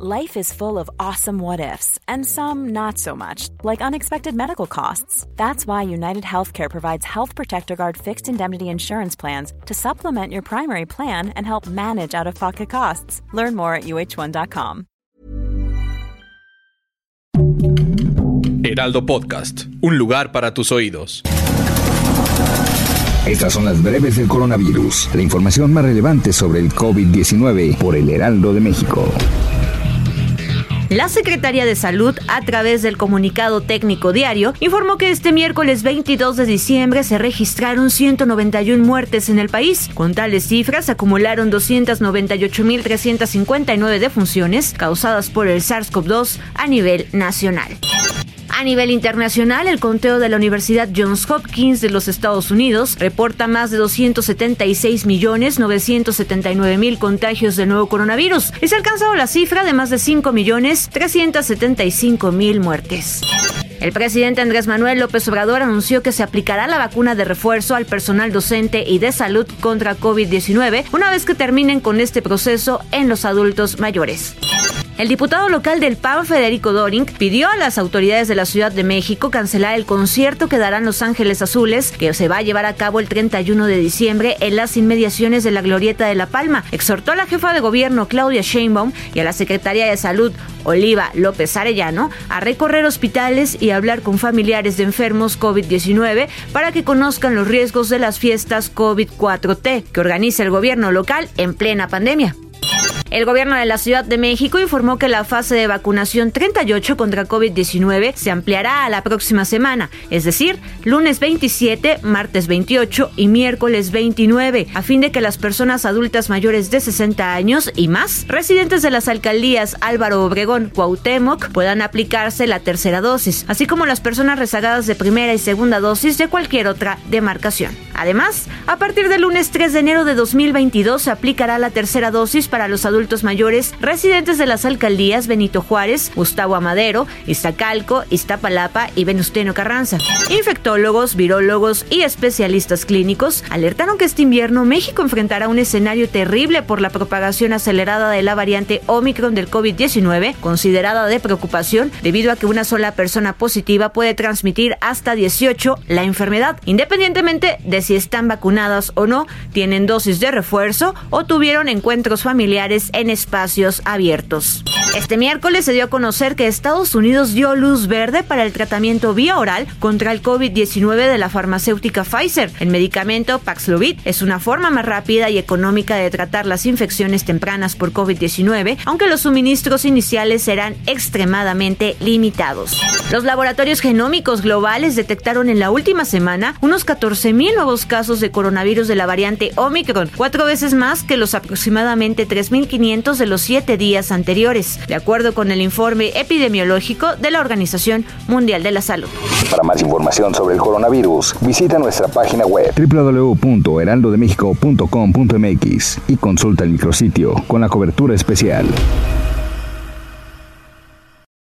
Life is full of awesome what ifs, and some not so much, like unexpected medical costs. That's why United Healthcare provides Health Protector Guard fixed indemnity insurance plans to supplement your primary plan and help manage out of pocket costs. Learn more at uh1.com. Heraldo Podcast, un lugar para tus oídos. Estas son las breves del coronavirus, la información más relevante sobre el COVID-19 por el Heraldo de México. La Secretaría de Salud, a través del comunicado técnico diario, informó que este miércoles 22 de diciembre se registraron 191 muertes en el país. Con tales cifras, acumularon 298.359 defunciones causadas por el SARS-CoV-2 a nivel nacional. A nivel internacional, el conteo de la Universidad Johns Hopkins de los Estados Unidos reporta más de 276 millones 979 mil contagios del nuevo coronavirus y se ha alcanzado la cifra de más de 5 millones 375 mil muertes. El presidente Andrés Manuel López Obrador anunció que se aplicará la vacuna de refuerzo al personal docente y de salud contra COVID-19 una vez que terminen con este proceso en los adultos mayores. El diputado local del PAN, Federico Doring, pidió a las autoridades de la Ciudad de México cancelar el concierto que darán Los Ángeles Azules, que se va a llevar a cabo el 31 de diciembre en las inmediaciones de la Glorieta de La Palma. Exhortó a la jefa de gobierno, Claudia Sheinbaum, y a la secretaria de Salud, Oliva López Arellano, a recorrer hospitales y hablar con familiares de enfermos COVID-19 para que conozcan los riesgos de las fiestas COVID-4T que organiza el gobierno local en plena pandemia. El gobierno de la Ciudad de México informó que la fase de vacunación 38 contra COVID-19 se ampliará a la próxima semana, es decir, lunes 27, martes 28 y miércoles 29, a fin de que las personas adultas mayores de 60 años y más, residentes de las alcaldías Álvaro Obregón, Cuauhtémoc, puedan aplicarse la tercera dosis, así como las personas rezagadas de primera y segunda dosis de cualquier otra demarcación. Además, a partir del lunes 3 de enero de 2022 se aplicará la tercera dosis para los adultos adultos mayores residentes de las alcaldías Benito Juárez, Gustavo Amadero, Iztacalco, Iztapalapa y Venustiano Carranza. Infectólogos, virólogos y especialistas clínicos alertaron que este invierno México enfrentará un escenario terrible por la propagación acelerada de la variante Omicron del COVID-19, considerada de preocupación debido a que una sola persona positiva puede transmitir hasta 18 la enfermedad, independientemente de si están vacunadas o no, tienen dosis de refuerzo o tuvieron encuentros familiares en espacios abiertos. Este miércoles se dio a conocer que Estados Unidos dio luz verde para el tratamiento vía oral contra el COVID-19 de la farmacéutica Pfizer. El medicamento Paxlovid es una forma más rápida y económica de tratar las infecciones tempranas por COVID-19, aunque los suministros iniciales serán extremadamente limitados. Los laboratorios genómicos globales detectaron en la última semana unos 14.000 nuevos casos de coronavirus de la variante Omicron, cuatro veces más que los aproximadamente 3.500 de los siete días anteriores de acuerdo con el informe epidemiológico de la Organización Mundial de la Salud. Para más información sobre el coronavirus, visita nuestra página web www.heraldodemexico.com.mx y consulta el micrositio con la cobertura especial.